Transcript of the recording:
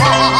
far.